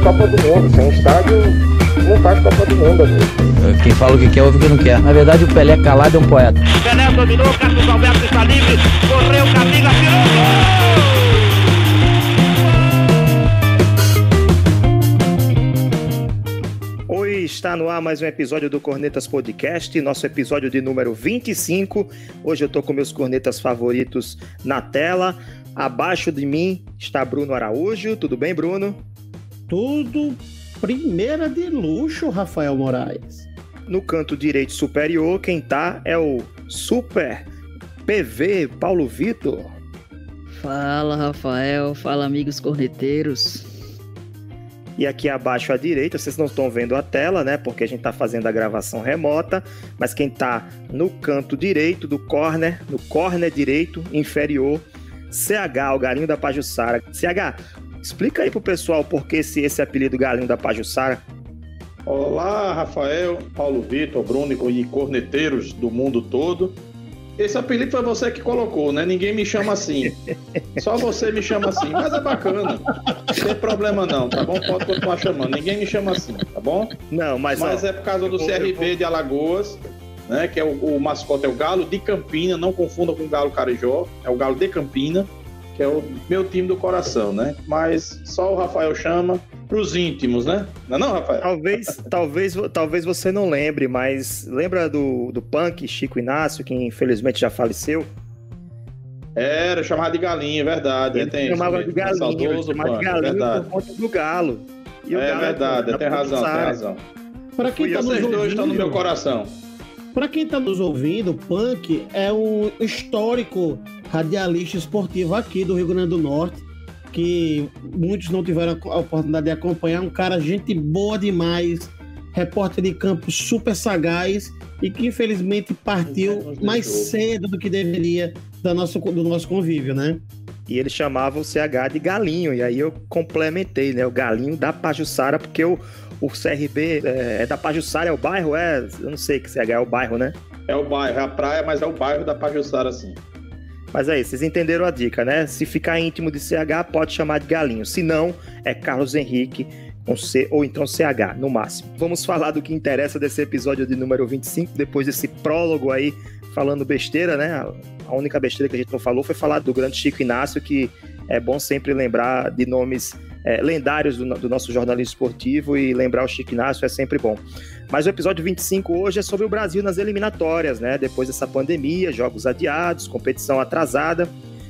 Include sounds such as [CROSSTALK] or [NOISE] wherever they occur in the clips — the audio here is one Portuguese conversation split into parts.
A Copa do Mundo. Sem estádio, não faz Copa do Mundo, amigo. Quem fala o que quer, ouve o que não quer. Na verdade, o Pelé calado é um poeta. Pelé dominou, Carlos Alberto está livre, correu, Camila, tirou gol! Oi, está no ar mais um episódio do Cornetas Podcast, nosso episódio de número 25. Hoje eu tô com meus cornetas favoritos na tela. Abaixo de mim está Bruno Araújo. Tudo bem, Bruno? Tudo primeira de luxo, Rafael Moraes. No canto direito superior, quem tá é o Super PV Paulo Vitor. Fala, Rafael. Fala, amigos corneteiros. E aqui abaixo à direita, vocês não estão vendo a tela, né? Porque a gente está fazendo a gravação remota, mas quem está no canto direito do corner, no corner direito inferior, CH, o Galinho da Pajussara. CH, explica aí pro pessoal por que esse, esse apelido Galinho da Pajussara. Olá, Rafael, Paulo Vitor, Bruno e corneteiros do mundo todo. Esse apelido foi você que colocou, né? Ninguém me chama assim. [LAUGHS] Só você me chama assim. Mas é bacana. Não tem problema não, tá bom? Pode continuar chamando. Ninguém me chama assim, tá bom? Não, mas. Mas ó, é por causa do vou- CRB vou- de Alagoas, né? Que é o, o mascote é o Galo de Campina. Não confunda com o Galo Carijó. É o Galo de Campina, que é o meu time do coração, né? Mas só o Rafael chama pros íntimos, né? Não é não, Rafael? Talvez, talvez, talvez você não lembre, mas lembra do, do punk Chico Inácio, que infelizmente já faleceu? Era chamado de galinha, é verdade. Ele tem isso chamava de mesmo. galinho, ele Saudoso chamava de Punk, é galinho verdade. por conta do galo. E o É galo verdade, da tem razão, tem razão. Para quem Fui está eu, nos dois estão no meu ouvindo, coração. para quem tá nos ouvindo, Punk é um histórico radialista esportivo aqui do Rio Grande do Norte, que muitos não tiveram a oportunidade de acompanhar. Um cara gente boa demais, repórter de campo super sagaz e que infelizmente partiu mais cedo do que deveria da nosso, do nosso convívio, né? E ele chamava o CH de galinho, e aí eu complementei, né? O galinho da Pajussara, porque o, o CRB é, é da Pajussara, é o bairro? É, eu não sei que CH é o bairro, né? É o bairro, é a praia, mas é o bairro da Pajussara, sim. Mas aí, vocês entenderam a dica, né? Se ficar íntimo de CH, pode chamar de galinho. Se não, é Carlos Henrique com C ou então CH, no máximo. Vamos falar do que interessa desse episódio de número 25, depois desse prólogo aí, falando besteira, né? A única besteira que a gente não falou foi falar do grande Chico Inácio, que é bom sempre lembrar de nomes é, lendários do, do nosso jornalismo esportivo e lembrar o Chico Inácio é sempre bom. Mas o episódio 25 hoje é sobre o Brasil nas eliminatórias, né? Depois dessa pandemia, jogos adiados, competição atrasada,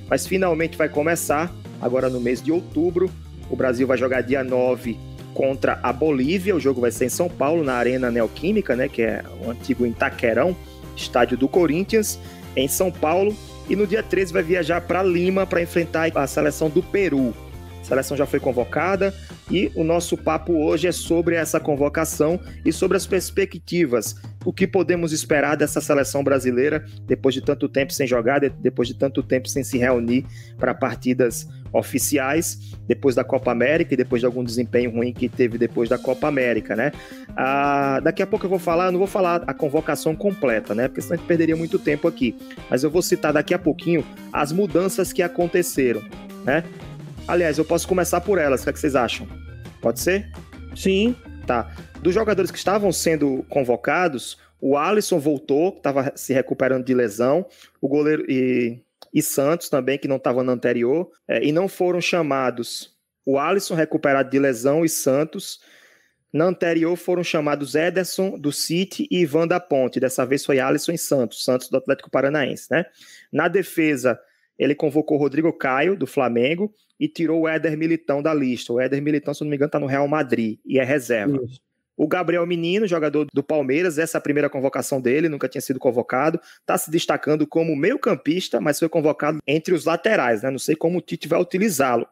mas finalmente vai começar agora no mês de outubro. O Brasil vai jogar dia 9 contra a Bolívia. O jogo vai ser em São Paulo, na Arena Neoquímica, né? Que é o antigo Itaquerão, estádio do Corinthians, em São Paulo. E no dia 13 vai viajar para Lima para enfrentar a seleção do Peru. A seleção já foi convocada e o nosso papo hoje é sobre essa convocação e sobre as perspectivas. O que podemos esperar dessa seleção brasileira depois de tanto tempo sem jogar, de- depois de tanto tempo sem se reunir para partidas oficiais, depois da Copa América e depois de algum desempenho ruim que teve depois da Copa América, né? Ah, daqui a pouco eu vou falar, não vou falar a convocação completa, né? Porque senão a gente perderia muito tempo aqui. Mas eu vou citar daqui a pouquinho as mudanças que aconteceram, né? Aliás, eu posso começar por elas, o que, é que vocês acham? Pode ser? Sim, Tá. Dos jogadores que estavam sendo convocados, o Alisson voltou, estava se recuperando de lesão, o goleiro e, e Santos também, que não estava no anterior, é, e não foram chamados o Alisson recuperado de lesão e Santos. Na anterior foram chamados Ederson do City e Ivan da Ponte. Dessa vez foi Alisson e Santos, Santos do Atlético Paranaense, né? Na defesa, ele convocou Rodrigo Caio, do Flamengo, e tirou o Éder Militão da lista. O Éder Militão, se não me engano, está no Real Madrid e é reserva. isso. O Gabriel Menino, jogador do Palmeiras, essa é a primeira convocação dele, nunca tinha sido convocado, está se destacando como meio-campista, mas foi convocado entre os laterais, né? Não sei como o Tite vai utilizá-lo.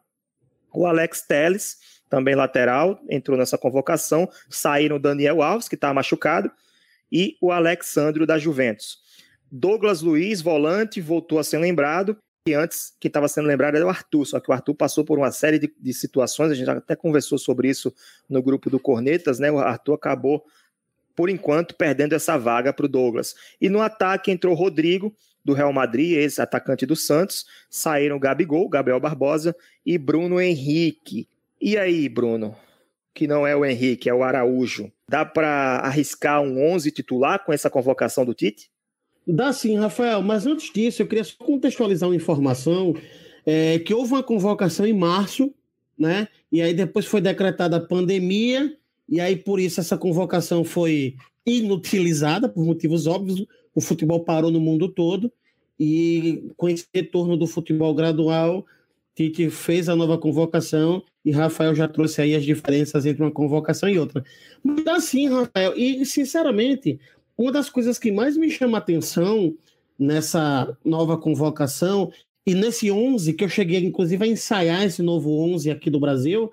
O Alex Teles, também lateral, entrou nessa convocação. Saíram o Daniel Alves, que está machucado, e o Alexandro da Juventus. Douglas Luiz, volante, voltou a ser lembrado. Antes, quem estava sendo lembrado era o Arthur, só que o Arthur passou por uma série de, de situações, a gente até conversou sobre isso no grupo do Cornetas, né? O Arthur acabou, por enquanto, perdendo essa vaga para o Douglas. E no ataque entrou Rodrigo, do Real Madrid, ex-atacante do Santos, saíram Gabigol, Gabriel Barbosa e Bruno Henrique. E aí, Bruno? Que não é o Henrique, é o Araújo. Dá para arriscar um 11 titular com essa convocação do Tite? Dá sim, Rafael, mas antes disso, eu queria só contextualizar uma informação é, que houve uma convocação em março, né? E aí depois foi decretada a pandemia, e aí por isso essa convocação foi inutilizada, por motivos óbvios. O futebol parou no mundo todo, e com esse retorno do futebol gradual, Tite fez a nova convocação e Rafael já trouxe aí as diferenças entre uma convocação e outra. Mas assim, Rafael, e sinceramente, uma das coisas que mais me chama atenção nessa nova convocação e nesse 11, que eu cheguei inclusive a ensaiar esse novo 11 aqui do Brasil,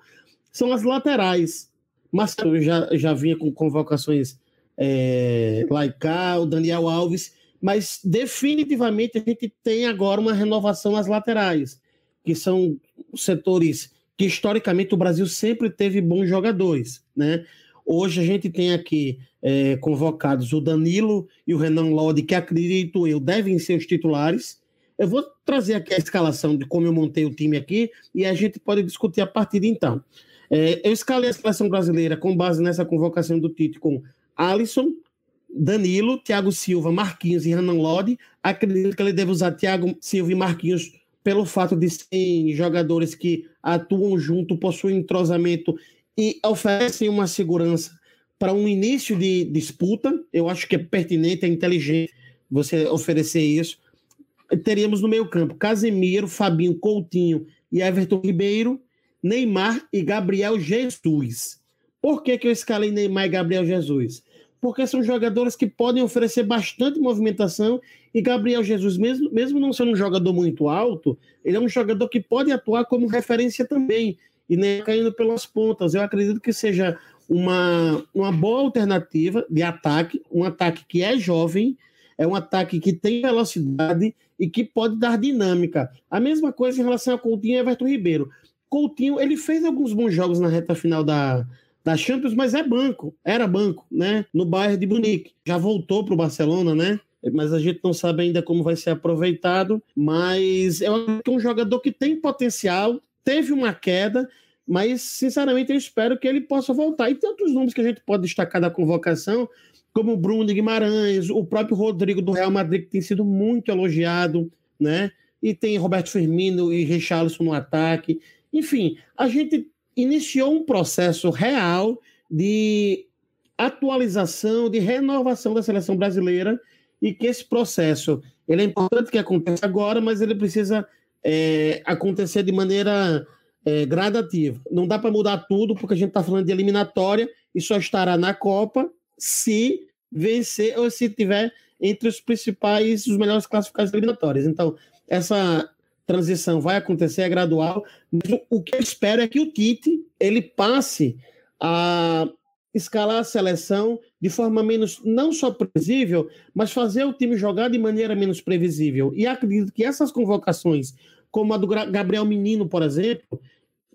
são as laterais. Marcelo já, já vinha com convocações é, Laicá, o Daniel Alves, mas definitivamente a gente tem agora uma renovação nas laterais, que são setores que historicamente o Brasil sempre teve bons jogadores, né? Hoje a gente tem aqui é, convocados o Danilo e o Renan Lodi, que acredito eu devem ser os titulares. Eu vou trazer aqui a escalação de como eu montei o time aqui e a gente pode discutir a partir de então. É, eu escalei a seleção brasileira com base nessa convocação do Tite com Alisson, Danilo, Thiago Silva, Marquinhos e Renan Lodi. Acredito que ele deve usar Thiago Silva e Marquinhos pelo fato de serem jogadores que atuam junto, possuem entrosamento e oferecem uma segurança para um início de disputa. Eu acho que é pertinente, é inteligente você oferecer isso. Teríamos no meio-campo Casemiro, Fabinho, Coutinho e Everton Ribeiro, Neymar e Gabriel Jesus. Por que, que eu escalei Neymar e Gabriel Jesus? Porque são jogadores que podem oferecer bastante movimentação e Gabriel Jesus, mesmo, mesmo não sendo um jogador muito alto, ele é um jogador que pode atuar como referência também e nem caindo pelas pontas. Eu acredito que seja uma, uma boa alternativa de ataque, um ataque que é jovem, é um ataque que tem velocidade e que pode dar dinâmica. A mesma coisa em relação a Coutinho e Everton Ribeiro. Coutinho, ele fez alguns bons jogos na reta final da, da Champions, mas é banco, era banco, né? No Bayern de Munique. Já voltou para o Barcelona, né? Mas a gente não sabe ainda como vai ser aproveitado. Mas é um jogador que tem potencial, teve uma queda, mas sinceramente eu espero que ele possa voltar. E tem outros nomes que a gente pode destacar da convocação, como o Bruno Guimarães, o próprio Rodrigo do Real Madrid, que tem sido muito elogiado, né? E tem Roberto Firmino e Richarlison no ataque. Enfim, a gente iniciou um processo real de atualização, de renovação da seleção brasileira e que esse processo ele é importante que aconteça agora, mas ele precisa é, acontecer de maneira é, gradativa. Não dá para mudar tudo, porque a gente está falando de eliminatória e só estará na Copa se vencer ou se tiver entre os principais, os melhores classificados eliminatórias. Então, essa transição vai acontecer, é gradual, mas o que eu espero é que o Tite ele passe a escalar a seleção de forma menos, não só previsível, mas fazer o time jogar de maneira menos previsível. E acredito que essas convocações, como a do Gabriel Menino, por exemplo,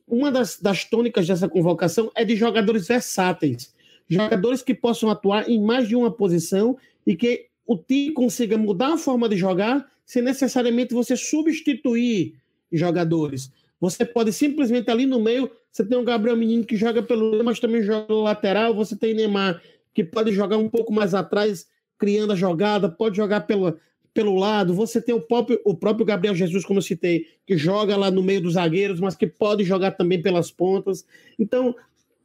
uma das, das tônicas dessa convocação é de jogadores versáteis, jogadores que possam atuar em mais de uma posição e que o time consiga mudar a forma de jogar sem necessariamente você substituir jogadores. Você pode simplesmente ali no meio, você tem o Gabriel Menino que joga pelo mas também joga lateral, você tem Neymar que pode jogar um pouco mais atrás, criando a jogada, pode jogar pelo, pelo lado, você tem o próprio, o próprio Gabriel Jesus, como eu citei, que joga lá no meio dos zagueiros, mas que pode jogar também pelas pontas. Então,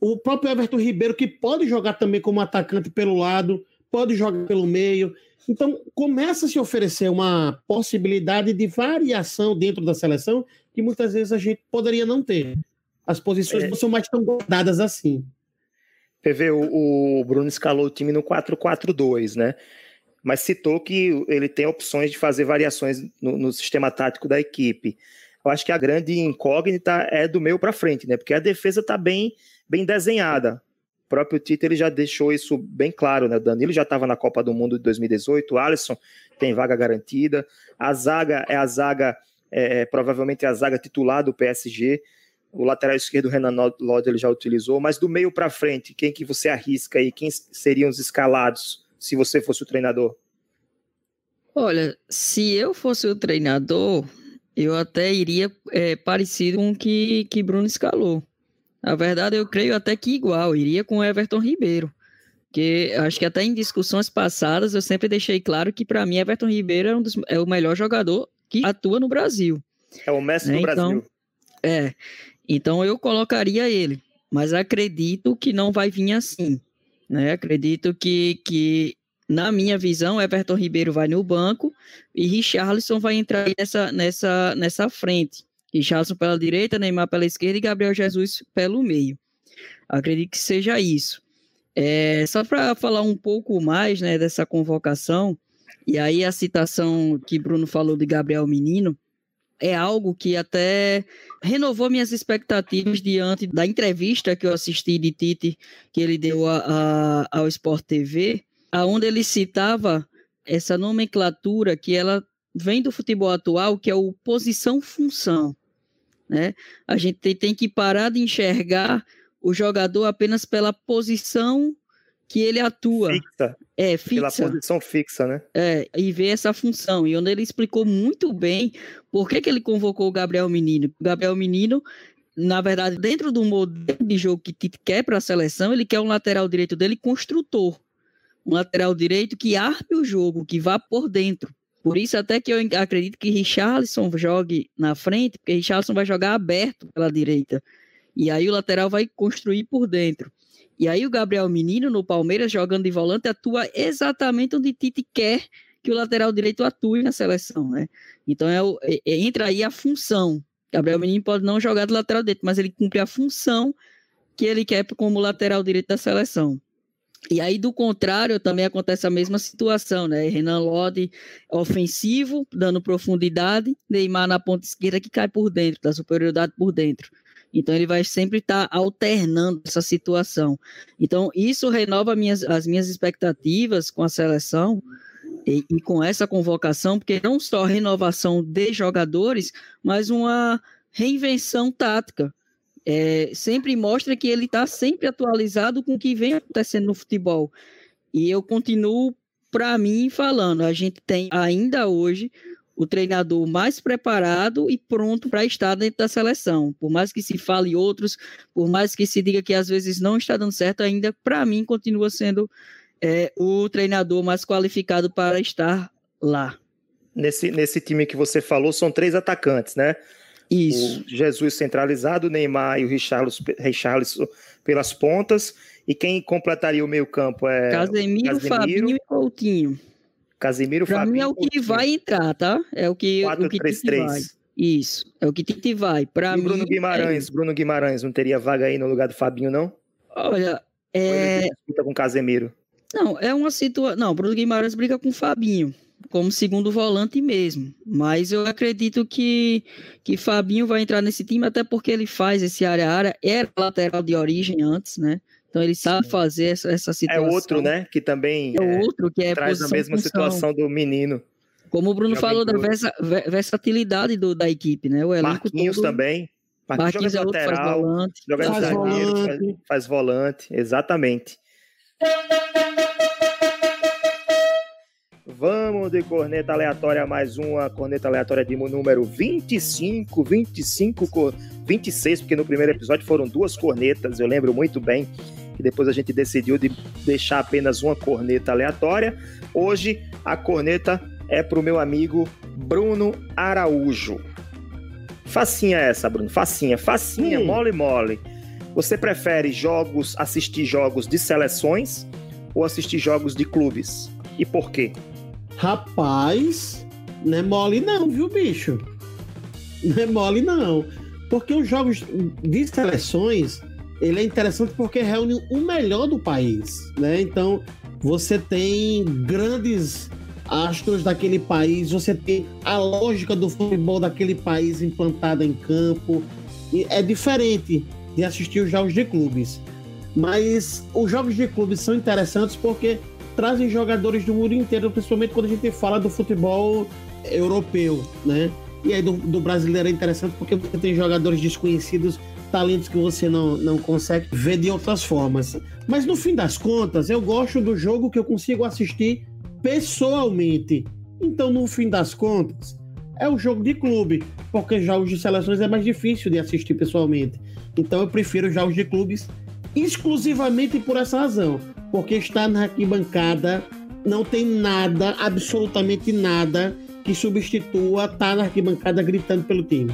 o próprio Everton Ribeiro, que pode jogar também como atacante pelo lado, pode jogar pelo meio. Então, começa a se oferecer uma possibilidade de variação dentro da seleção que muitas vezes a gente poderia não ter. As posições é. não são mais tão guardadas assim. PV, o, o Bruno escalou o time no 4-4-2, né? Mas citou que ele tem opções de fazer variações no, no sistema tático da equipe. Eu acho que a grande incógnita é do meio para frente, né? Porque a defesa está bem, bem desenhada. O próprio Tite ele já deixou isso bem claro, né? O Danilo já estava na Copa do Mundo de 2018, o Alisson tem vaga garantida, a zaga é a zaga, é, é, provavelmente é a zaga titular do PSG. O lateral esquerdo, Renan Lodi, ele já utilizou, mas do meio para frente, quem que você arrisca aí? Quem seriam os escalados se você fosse o treinador? Olha, se eu fosse o treinador, eu até iria é, parecido com o que, que Bruno escalou Na verdade, eu creio até que igual, iria com o Everton Ribeiro. Porque acho que até em discussões passadas eu sempre deixei claro que para mim Everton Ribeiro é, um dos, é o melhor jogador que atua no Brasil. É o mestre né? do Brasil. Então, é. Então eu colocaria ele, mas acredito que não vai vir assim. Né? Acredito que, que, na minha visão, Everton Ribeiro vai no banco e Richarlison vai entrar nessa, nessa, nessa frente. Richarlison pela direita, Neymar pela esquerda e Gabriel Jesus pelo meio. Acredito que seja isso. É, só para falar um pouco mais né, dessa convocação, e aí a citação que Bruno falou de Gabriel Menino, é algo que até renovou minhas expectativas diante da entrevista que eu assisti de Tite, que ele deu a, a, ao Sport TV, aonde ele citava essa nomenclatura que ela vem do futebol atual, que é o posição-função. Né? A gente tem, tem que parar de enxergar o jogador apenas pela posição que ele atua. Fixa. É, fixa. Pela posição fixa, né? É, e ver essa função. E onde ele explicou muito bem por que, que ele convocou o Gabriel Menino. O Gabriel Menino, na verdade, dentro do modelo de jogo que Tite quer para a seleção, ele quer um lateral direito dele construtor. Um lateral direito que arpe o jogo, que vá por dentro. Por isso, até que eu acredito que Richarlison jogue na frente, porque Richarlison vai jogar aberto pela direita. E aí o lateral vai construir por dentro. E aí o Gabriel Menino no Palmeiras jogando de volante atua exatamente onde Tite quer que o lateral direito atue na seleção, né? Então é, o, é, entra aí a função. Gabriel Menino pode não jogar de lateral direito, mas ele cumpre a função que ele quer como lateral direito da seleção. E aí, do contrário, também acontece a mesma situação, né? Renan Lodi ofensivo, dando profundidade, Neymar na ponta esquerda que cai por dentro, da superioridade por dentro. Então ele vai sempre estar tá alternando essa situação. Então isso renova minhas, as minhas expectativas com a seleção e, e, com essa convocação, porque não só renovação de jogadores, mas uma reinvenção tática. É, sempre mostra que ele está sempre atualizado com o que vem acontecendo no futebol. E eu continuo, para mim, falando, a gente tem ainda hoje o treinador mais preparado e pronto para estar dentro da seleção. Por mais que se fale outros, por mais que se diga que às vezes não está dando certo, ainda para mim continua sendo é, o treinador mais qualificado para estar lá. Nesse, nesse time que você falou, são três atacantes, né? Isso. O Jesus centralizado, o Neymar e o Richarlison pelas pontas. E quem completaria o meio-campo é. Casemiro, Casemiro, Fabinho e Coutinho. Casimiro Pra mim é o que vai entrar, tá? É o que 4, o que 3, Tite 3. vai. Isso, é o que Tite vai. Para E mim. o Bruno é Guimarães, isso. Bruno Guimarães não teria vaga aí no lugar do Fabinho, não? Olha, é, disputa com Casemiro. não, é uma situação. Não, Bruno Guimarães briga com o Fabinho, como segundo volante mesmo. Mas eu acredito que, que Fabinho vai entrar nesse time, até porque ele faz esse área a área, era lateral de origem antes, né? Então ele sabe fazer essa, essa É situação. outro, né? Que também É é, outro que é traz a mesma função. situação do menino. Como o Bruno falou da versa- ve- versatilidade do, da equipe, né? O elenco Marquinhos todo, também. Marquinhos Marquinhos é joga de outro, faz lateral, volante. joga Faz zagueiro, faz, volante. faz volante. Exatamente. Vamos de corneta aleatória, mais uma corneta aleatória de número 25, 25, cor- 26, porque no primeiro episódio foram duas cornetas, eu lembro muito bem, que depois a gente decidiu de deixar apenas uma corneta aleatória. Hoje a corneta é pro meu amigo Bruno Araújo. Facinha essa, Bruno, facinha, facinha, Hum. mole, mole. Você prefere jogos, assistir jogos de seleções ou assistir jogos de clubes? E por quê? Rapaz, não é mole não, viu, bicho? Não é mole não. Porque os jogos de seleções, ele é interessante porque reúne o melhor do país, né? Então, você tem grandes astros daquele país, você tem a lógica do futebol daquele país implantada em campo. E é diferente de assistir os jogos de clubes. Mas os jogos de clubes são interessantes porque trazem jogadores do mundo inteiro, principalmente quando a gente fala do futebol europeu, né? E aí do, do brasileiro é interessante porque você tem jogadores desconhecidos, talentos que você não, não consegue ver de outras formas. Mas no fim das contas, eu gosto do jogo que eu consigo assistir pessoalmente. Então, no fim das contas, é o jogo de clube, porque jogos de seleções é mais difícil de assistir pessoalmente. Então eu prefiro jogos de clubes exclusivamente por essa razão. Porque estar na arquibancada não tem nada, absolutamente nada, que substitua estar na arquibancada gritando pelo time.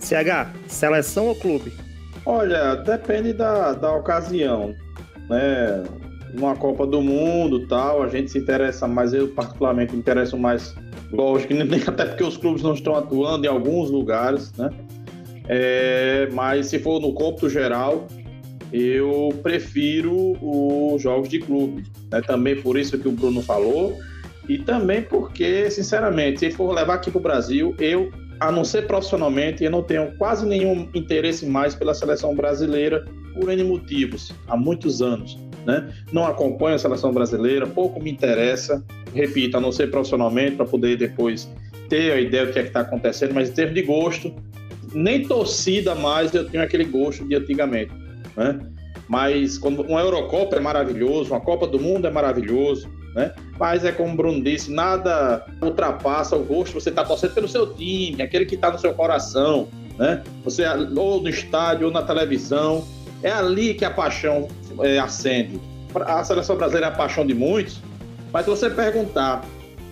CH, seleção ou clube? Olha, depende da, da ocasião, né? Uma Copa do Mundo tal, a gente se interessa mais, eu particularmente me interesso mais, lógico, [LAUGHS] até porque os clubes não estão atuando em alguns lugares, né? É, mas se for no cômputo geral, eu prefiro os jogos de clube. Né? Também por isso que o Bruno falou, e também porque, sinceramente, se for levar aqui para o Brasil, eu, a não ser profissionalmente, eu não tenho quase nenhum interesse mais pela seleção brasileira por N motivos, há muitos anos. Né? Não acompanho a seleção brasileira, pouco me interessa, repito, a não ser profissionalmente, para poder depois ter a ideia do que é está acontecendo, mas em termos de gosto, nem torcida mais eu tenho aquele gosto de antigamente. Né? Mas quando uma Eurocopa é maravilhoso, uma Copa do Mundo é maravilhoso, né? Mas é como o Bruno disse, nada ultrapassa o gosto. Você está torcendo pelo seu time, aquele que está no seu coração, né? Você ou no estádio ou na televisão, é ali que a paixão é, acende. A seleção brasileira é a paixão de muitos, mas se você perguntar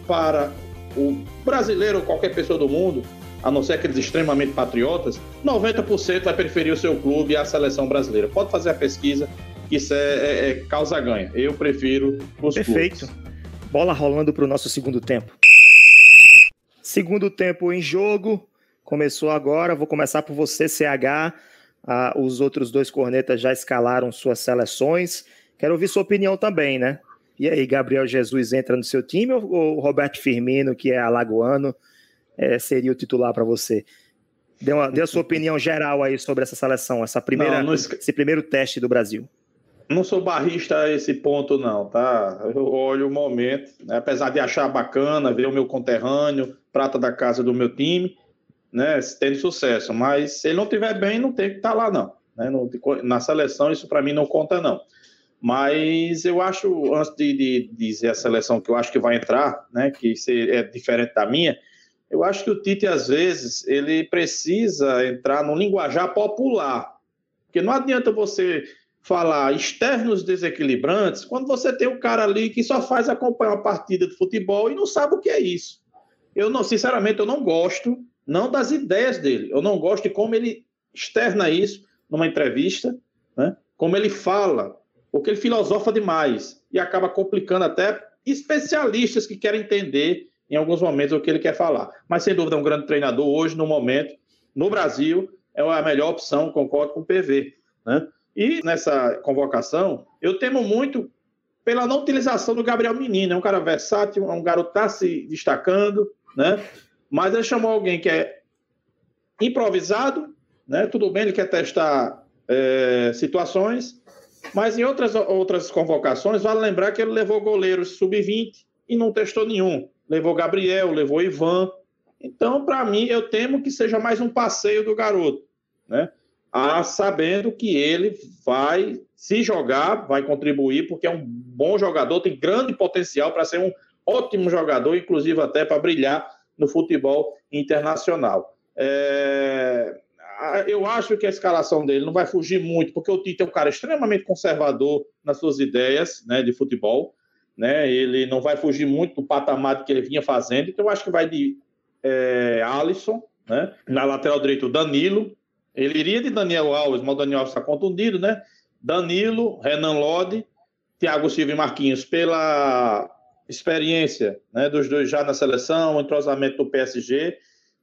para o brasileiro ou qualquer pessoa do mundo, a não ser aqueles extremamente patriotas, 90% vai preferir o seu clube a seleção brasileira. Pode fazer a pesquisa, isso é, é, é causa ganha. Eu prefiro os Perfeito. clubes. Bola rolando para o nosso segundo tempo. Segundo tempo em jogo, começou agora. Vou começar por você, CH. Ah, os outros dois cornetas já escalaram suas seleções. Quero ouvir sua opinião também, né? E aí, Gabriel Jesus entra no seu time ou o Roberto Firmino, que é alagoano, é, seria o titular para você? Dê, uma, dê a sua opinião geral aí sobre essa seleção, essa primeira, Não, não esse primeiro teste do Brasil. Não sou barrista a esse ponto, não, tá? Eu olho o momento, né? apesar de achar bacana ver o meu conterrâneo, prata da casa do meu time, né? Tendo sucesso, mas se ele não estiver bem, não tem que estar tá lá, não. Né? Na seleção, isso para mim não conta, não. Mas eu acho, antes de, de, dizer a seleção que eu acho que vai entrar, né? Que é diferente da minha, eu acho que o Tite, às vezes, ele precisa entrar no linguajar popular. Porque não adianta você falar externos desequilibrantes quando você tem um cara ali que só faz acompanhar uma partida de futebol e não sabe o que é isso. Eu não, sinceramente, eu não gosto, não das ideias dele. Eu não gosto de como ele externa isso numa entrevista, né? como ele fala, porque ele filosofa demais e acaba complicando até especialistas que querem entender em alguns momentos o que ele quer falar. Mas, sem dúvida, é um grande treinador hoje, no momento, no Brasil, é a melhor opção, concordo com o PV. Né? E nessa convocação, eu temo muito pela não utilização do Gabriel Menino. É um cara versátil, é um garoto que está se destacando, né? Mas ele chamou alguém que é improvisado, né? Tudo bem, ele quer testar é, situações, mas em outras, outras convocações, vale lembrar que ele levou goleiros sub-20 e não testou nenhum. Levou Gabriel, levou Ivan. Então, para mim, eu temo que seja mais um passeio do garoto, né? A sabendo que ele vai se jogar, vai contribuir, porque é um bom jogador, tem grande potencial para ser um ótimo jogador, inclusive até para brilhar no futebol internacional. É... Eu acho que a escalação dele não vai fugir muito, porque o Tite é um cara extremamente conservador nas suas ideias né, de futebol. Né? Ele não vai fugir muito do patamar que ele vinha fazendo, então eu acho que vai de é, Alisson, né? na lateral direito Danilo, ele iria de Daniel Alves, mas o Daniel Alves está contundido, né? Danilo, Renan Lodi, Thiago Silva e Marquinhos, pela experiência né, dos dois já na seleção, o entrosamento do PSG,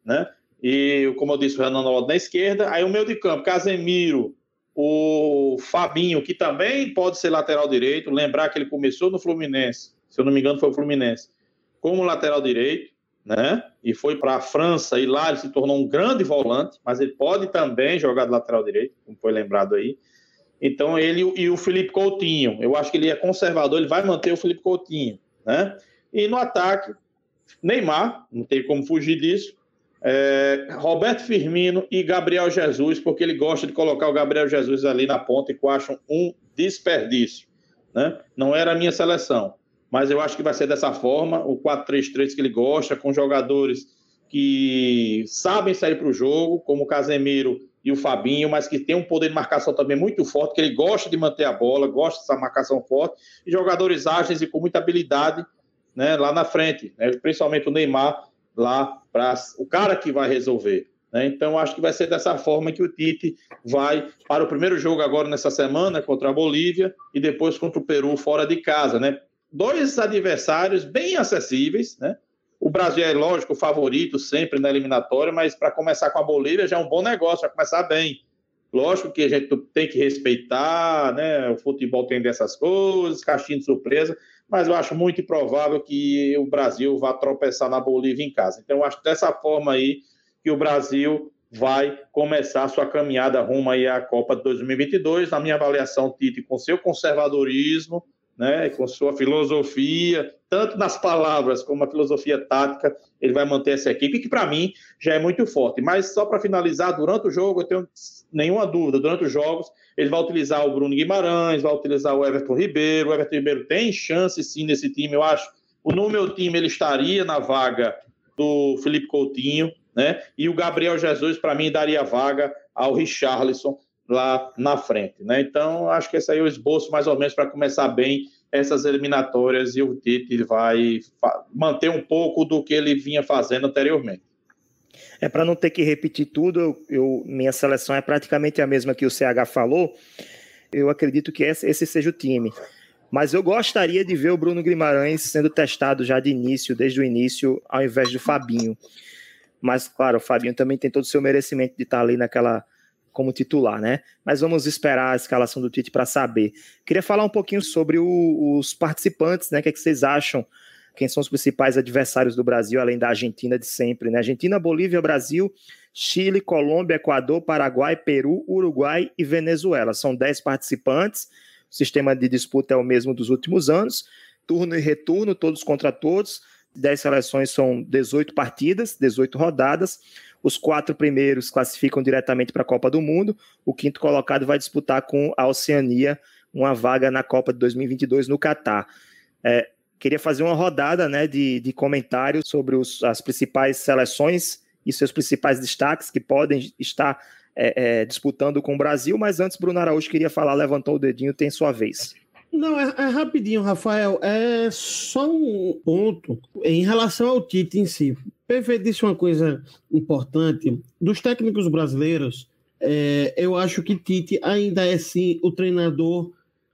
né? E, como eu disse, o Renan Lodi na esquerda. Aí o meio de campo, Casemiro, o Fabinho, que também pode ser lateral direito. Lembrar que ele começou no Fluminense, se eu não me engano, foi o Fluminense, como lateral direito né? E foi para a França e lá ele se tornou um grande volante, mas ele pode também jogar de lateral direito, como foi lembrado aí. Então ele e o Felipe Coutinho, eu acho que ele é conservador, ele vai manter o Felipe Coutinho, né? E no ataque, Neymar, não tem como fugir disso. É, Roberto Firmino e Gabriel Jesus, porque ele gosta de colocar o Gabriel Jesus ali na ponta e que acho um desperdício. Né? Não era a minha seleção mas eu acho que vai ser dessa forma, o 4-3-3 que ele gosta, com jogadores que sabem sair para o jogo, como o Casemiro e o Fabinho, mas que tem um poder de marcação também muito forte, que ele gosta de manter a bola, gosta dessa marcação forte, e jogadores ágeis e com muita habilidade né, lá na frente, né, principalmente o Neymar lá para o cara que vai resolver. Né? Então, acho que vai ser dessa forma que o Tite vai para o primeiro jogo agora nessa semana contra a Bolívia e depois contra o Peru fora de casa. Né? Dois adversários bem acessíveis, né? O Brasil é, lógico, o favorito sempre na eliminatória, mas para começar com a Bolívia já é um bom negócio, vai começar bem. Lógico que a gente tem que respeitar, né? O futebol tem dessas coisas, caixinha de surpresa, mas eu acho muito improvável que o Brasil vá tropeçar na Bolívia em casa. Então, eu acho dessa forma aí que o Brasil vai começar sua caminhada rumo aí à Copa de 2022. Na minha avaliação, Tite, com seu conservadorismo, né, com sua filosofia, tanto nas palavras como a filosofia tática, ele vai manter essa equipe, que para mim já é muito forte. Mas só para finalizar, durante o jogo, eu tenho nenhuma dúvida, durante os jogos, ele vai utilizar o Bruno Guimarães, vai utilizar o Everton Ribeiro. O Everton Ribeiro tem chance sim nesse time, eu acho. No meu time, ele estaria na vaga do Felipe Coutinho, né? E o Gabriel Jesus, para mim, daria vaga ao Richarlison lá na frente. Né? Então, acho que esse aí é o esboço mais ou menos para começar bem essas eliminatórias e o Tite vai manter um pouco do que ele vinha fazendo anteriormente. É para não ter que repetir tudo, eu, eu, minha seleção é praticamente a mesma que o CH falou. Eu acredito que esse, esse seja o time. Mas eu gostaria de ver o Bruno Guimarães sendo testado já de início, desde o início, ao invés do Fabinho. Mas, claro, o Fabinho também tem todo o seu merecimento de estar ali naquela, como titular, né? Mas vamos esperar a escalação do Tite para saber. Queria falar um pouquinho sobre o, os participantes, né? O que, é que vocês acham? Quem são os principais adversários do Brasil, além da Argentina de sempre, né? Argentina, Bolívia, Brasil, Chile, Colômbia, Equador, Paraguai, Peru, Uruguai e Venezuela. São 10 participantes. O sistema de disputa é o mesmo dos últimos anos. Turno e retorno, todos contra todos. 10 seleções são 18 partidas, 18 rodadas. Os quatro primeiros classificam diretamente para a Copa do Mundo. O quinto colocado vai disputar com a Oceania uma vaga na Copa de 2022 no Catar. É, queria fazer uma rodada né, de, de comentários sobre os, as principais seleções e seus principais destaques que podem estar é, é, disputando com o Brasil, mas antes Bruno Araújo queria falar, levantou o dedinho, tem sua vez. Não, é, é, rapidinho, Rafael. É só um ponto em relação ao Tite em si. Perfeito disse uma coisa importante. Dos técnicos brasileiros, é, eu acho que Tite ainda é sim o treinador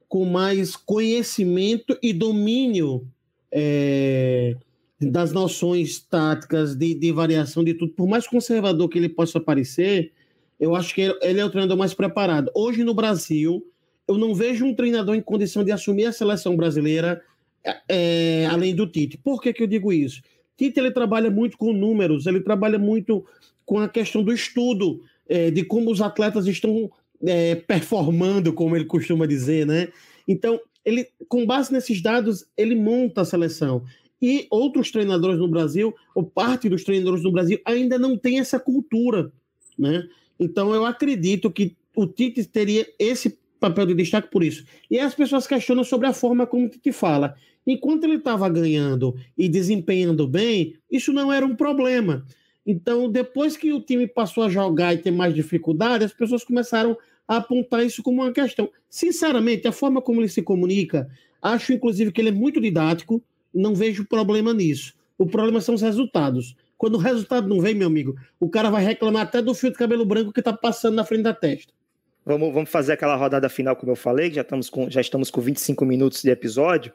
com mais conhecimento e domínio é, das noções táticas, de, de, variação de tudo. Por mais conservador que ele possa parecer, eu acho que ele é o treinador mais preparado. Hoje no Brasil, eu não vejo um treinador em condição de assumir a seleção brasileira é, além do Tite. Por que, que eu digo isso? Tite ele trabalha muito com números, ele trabalha muito com a questão do estudo é, de como os atletas estão é, performando, como ele costuma dizer, né? Então, ele, com base nesses dados, ele monta a seleção. E outros treinadores no Brasil, ou parte dos treinadores no Brasil, ainda não tem essa cultura, né? Então, eu acredito que o Tite teria esse papel de destaque por isso. E as pessoas questionam sobre a forma como o Tite fala. Enquanto ele estava ganhando e desempenhando bem, isso não era um problema. Então, depois que o time passou a jogar e ter mais dificuldade, as pessoas começaram a apontar isso como uma questão. Sinceramente, a forma como ele se comunica, acho inclusive que ele é muito didático, não vejo problema nisso. O problema são os resultados. Quando o resultado não vem, meu amigo, o cara vai reclamar até do fio de cabelo branco que está passando na frente da testa. Vamos, vamos fazer aquela rodada final, como eu falei, já estamos com, já estamos com 25 minutos de episódio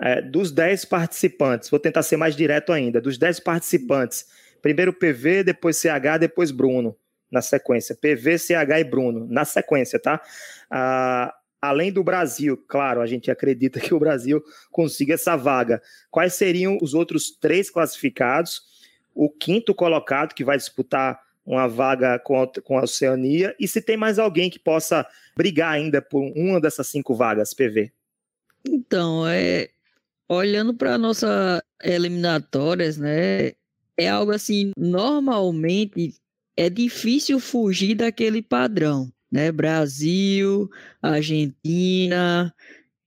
é, dos 10 participantes, vou tentar ser mais direto ainda, dos 10 participantes, primeiro PV, depois CH, depois Bruno, na sequência. PV, CH e Bruno, na sequência, tá? Ah, além do Brasil, claro, a gente acredita que o Brasil consiga essa vaga. Quais seriam os outros três classificados? O quinto colocado, que vai disputar uma vaga com a, com a Oceania, e se tem mais alguém que possa brigar ainda por uma dessas cinco vagas, PV? Então, é, olhando para nossas eliminatórias, né? É algo assim, normalmente é difícil fugir daquele padrão, né? Brasil, Argentina,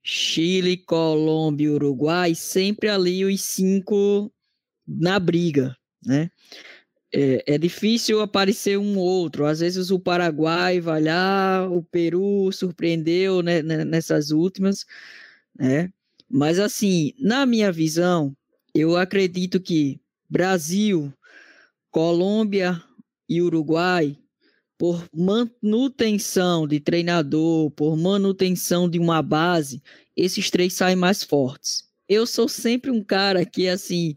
Chile, Colômbia, Uruguai, sempre ali os cinco na briga, né? é, é, difícil aparecer um outro. Às vezes o Paraguai vai lá, o Peru surpreendeu né, né nessas últimas, né? Mas assim, na minha visão, eu acredito que Brasil, Colômbia e Uruguai, por manutenção de treinador, por manutenção de uma base, esses três saem mais fortes. Eu sou sempre um cara que, assim,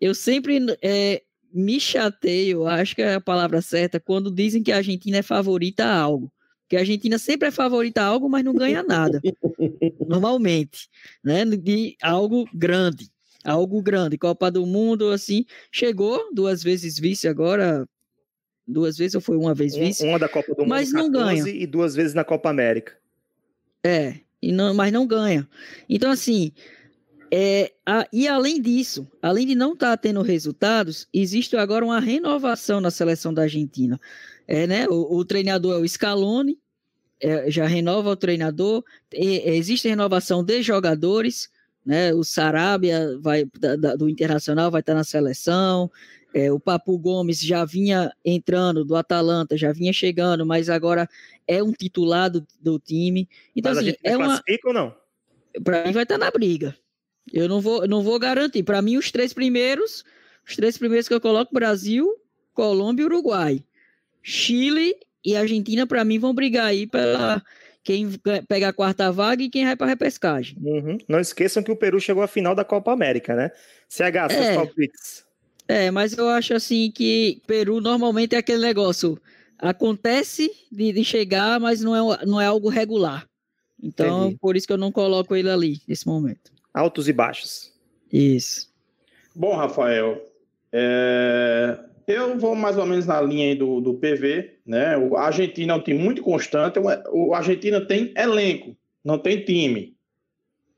eu sempre é, me chateio, acho que é a palavra certa, quando dizem que a Argentina é favorita a algo. Que a Argentina sempre é favorita a algo, mas não ganha nada. [LAUGHS] normalmente, né? De algo grande. Algo grande. Copa do Mundo, assim, chegou duas vezes vice agora. Duas vezes ou foi uma vez vice? Uma da Copa do Mundo mas não ganha. e duas vezes na Copa América. É, e não, mas não ganha. Então, assim, é, a, e além disso, além de não estar tá tendo resultados, existe agora uma renovação na seleção da Argentina. É, né, o, o treinador é o Scaloni, é, já renova o treinador, e, existe renovação de jogadores, né, o Sarabia vai, da, da, do Internacional vai estar tá na seleção, é, o Papu Gomes já vinha entrando do Atalanta, já vinha chegando, mas agora é um titulado do, do time. Então, mas assim, a gente é uma. ou não? Para mim vai estar tá na briga. Eu não vou, não vou garantir. Para mim, os três primeiros, os três primeiros que eu coloco: Brasil, Colômbia e Uruguai. Chile e Argentina, para mim, vão brigar aí pela quem pega a quarta vaga e quem vai para repescagem. Uhum. Não esqueçam que o Peru chegou à final da Copa América, né? CH, seus é, palpites. É, mas eu acho assim que Peru normalmente é aquele negócio. Acontece de, de chegar, mas não é, não é algo regular. Então, Entendi. por isso que eu não coloco ele ali nesse momento altos e baixos. Isso. Bom, Rafael, é... eu vou mais ou menos na linha do, do PV, né? O Argentina é um time muito constante, o Argentina tem elenco, não tem time.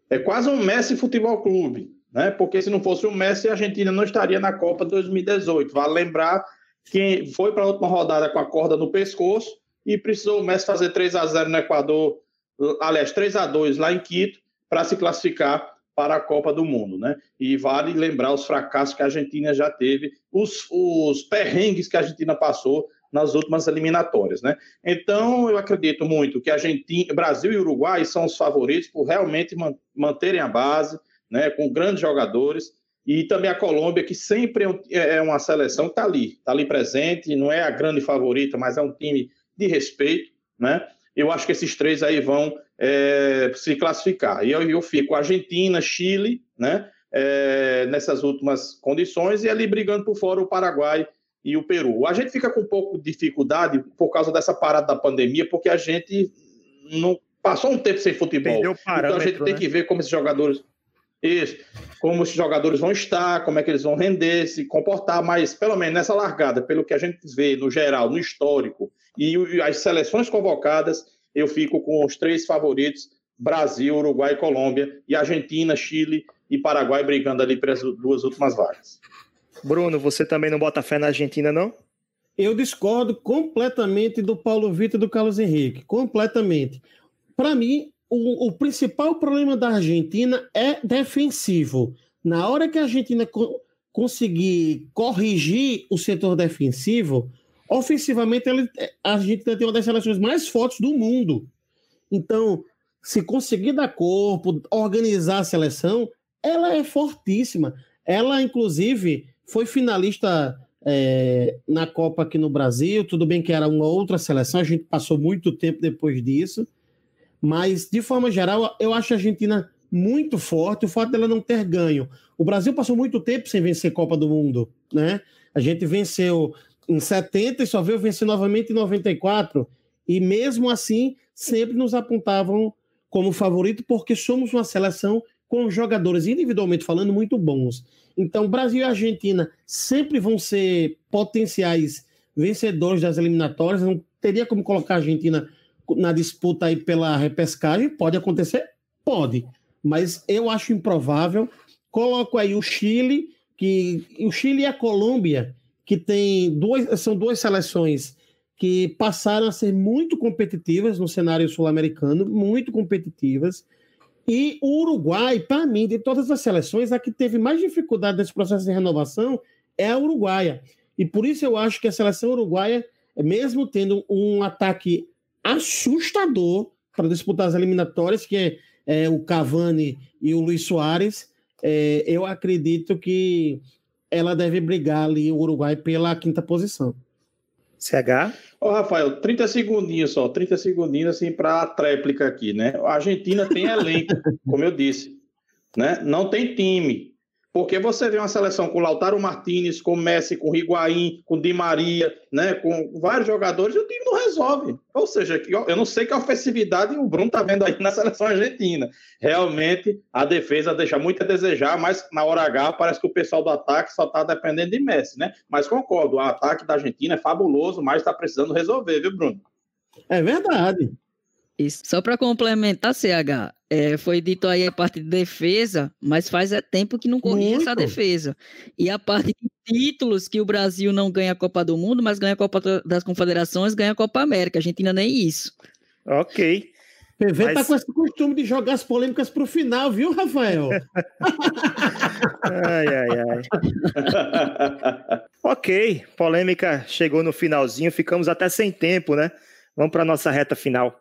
É quase um Messi Futebol Clube, né? Porque se não fosse o Messi, a Argentina não estaria na Copa 2018. Vale lembrar que foi para a última rodada com a corda no pescoço e precisou o Messi fazer 3 a 0 no Equador, aliás, 3 a 2 lá em Quito, para se classificar para a Copa do Mundo, né? E vale lembrar os fracassos que a Argentina já teve, os, os perrengues que a Argentina passou nas últimas eliminatórias, né? Então, eu acredito muito que a Argentina, Brasil e Uruguai são os favoritos por realmente manterem a base, né, com grandes jogadores, e também a Colômbia, que sempre é, é, é uma seleção que está ali, está ali presente, não é a grande favorita, mas é um time de respeito, né? Eu acho que esses três aí vão é, se classificar. E eu, eu fico Argentina, Chile, né? É, nessas últimas condições, e ali brigando por fora o Paraguai e o Peru. A gente fica com um pouco de dificuldade por causa dessa parada da pandemia, porque a gente não passou um tempo sem futebol. Então a gente tem né? que ver como esses jogadores. Isso, como os jogadores vão estar, como é que eles vão render, se comportar, mas pelo menos nessa largada, pelo que a gente vê no geral, no histórico, e as seleções convocadas, eu fico com os três favoritos: Brasil, Uruguai e Colômbia, e Argentina, Chile e Paraguai brigando ali para as duas últimas vagas. Bruno, você também não bota fé na Argentina, não? Eu discordo completamente do Paulo Vitor e do Carlos Henrique. Completamente. Para mim, o, o, principal problema da Argentina é defensivo. Na hora que a Argentina co conseguir corrigir o setor defensivo, Ofensivamente, ele, a gente tem uma das seleções mais fortes do mundo. Então, se conseguir dar corpo, organizar a seleção, ela é fortíssima. Ela, inclusive, foi finalista é, na Copa aqui no Brasil. Tudo bem que era uma outra seleção, a gente passou muito tempo depois disso. Mas, de forma geral, eu acho a Argentina muito forte. O fato dela não ter ganho. O Brasil passou muito tempo sem vencer Copa do Mundo, né? A gente venceu em 70 e só veio vencer novamente em 94. E mesmo assim, sempre nos apontavam como favorito, porque somos uma seleção com jogadores, individualmente falando, muito bons. Então, Brasil e Argentina sempre vão ser potenciais vencedores das eliminatórias. Não teria como colocar a Argentina na disputa aí pela repescagem. Pode acontecer? Pode. Mas eu acho improvável. Coloco aí o Chile, que o Chile e a Colômbia que tem duas, são duas seleções que passaram a ser muito competitivas no cenário sul-americano, muito competitivas. E o Uruguai, para mim, de todas as seleções, a que teve mais dificuldade nesse processo de renovação é a Uruguaia. E por isso eu acho que a seleção uruguaia, mesmo tendo um ataque assustador para disputar as eliminatórias, que é, é o Cavani e o Luiz Soares, é, eu acredito que ela deve brigar ali, o Uruguai, pela quinta posição. CH? Ô, Rafael, 30 segundinhos só, 30 segundinhos assim para a tréplica aqui, né? A Argentina tem elenco, [LAUGHS] como eu disse, né? Não tem time, porque você vê uma seleção com Lautaro Martinez, com Messi, com Higuaín, com Di Maria, né, com vários jogadores, e o time não resolve. Ou seja, eu não sei que ofensividade o Bruno está vendo aí na seleção argentina. Realmente, a defesa deixa muito a desejar, mas na hora H parece que o pessoal do ataque só está dependendo de Messi, né? Mas concordo, o ataque da Argentina é fabuloso, mas está precisando resolver, viu, Bruno? É verdade. Isso. Só para complementar, CH, é, foi dito aí a parte de defesa, mas faz é tempo que não corria essa defesa. E a parte de títulos que o Brasil não ganha a Copa do Mundo, mas ganha a Copa das Confederações, ganha a Copa América. A Argentina nem isso. Ok. PV tá mas... tá com esse costume de jogar as polêmicas pro final, viu, Rafael? [LAUGHS] ai, ai, ai. ok, polêmica chegou no finalzinho, ficamos até sem tempo, né? Vamos para nossa reta final.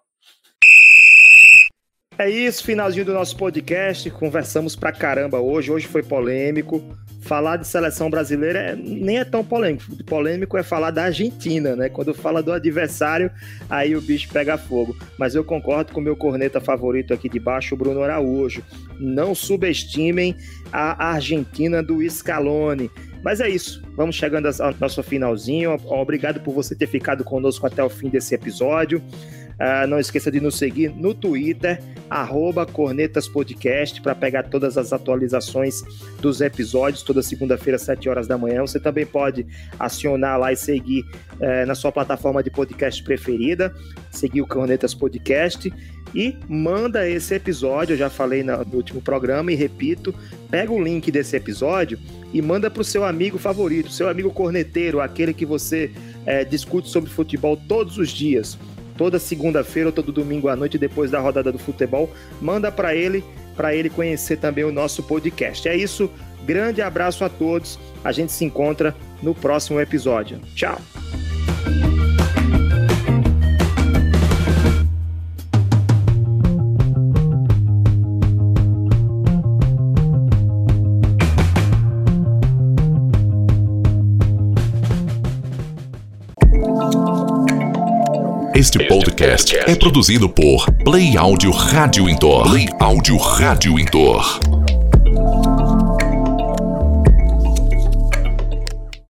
É isso, finalzinho do nosso podcast. Conversamos pra caramba hoje. Hoje foi polêmico. Falar de seleção brasileira é, nem é tão polêmico. Polêmico é falar da Argentina, né? Quando fala do adversário, aí o bicho pega fogo. Mas eu concordo com o meu corneta favorito aqui de baixo, o Bruno Araújo. Não subestimem a Argentina do Scaloni. Mas é isso. Vamos chegando ao nosso finalzinho. Obrigado por você ter ficado conosco até o fim desse episódio. Uh, não esqueça de nos seguir no Twitter, cornetaspodcast, para pegar todas as atualizações dos episódios, toda segunda-feira, às 7 horas da manhã. Você também pode acionar lá e seguir uh, na sua plataforma de podcast preferida, seguir o Cornetas Podcast e manda esse episódio. Eu já falei no último programa e repito: pega o link desse episódio e manda para o seu amigo favorito, seu amigo corneteiro, aquele que você é, discute sobre futebol todos os dias toda segunda-feira ou todo domingo à noite depois da rodada do futebol, manda para ele, para ele conhecer também o nosso podcast. É isso, grande abraço a todos. A gente se encontra no próximo episódio. Tchau. Este podcast é produzido por Play Áudio Rádio Indoor. Play Áudio Rádio Indoor.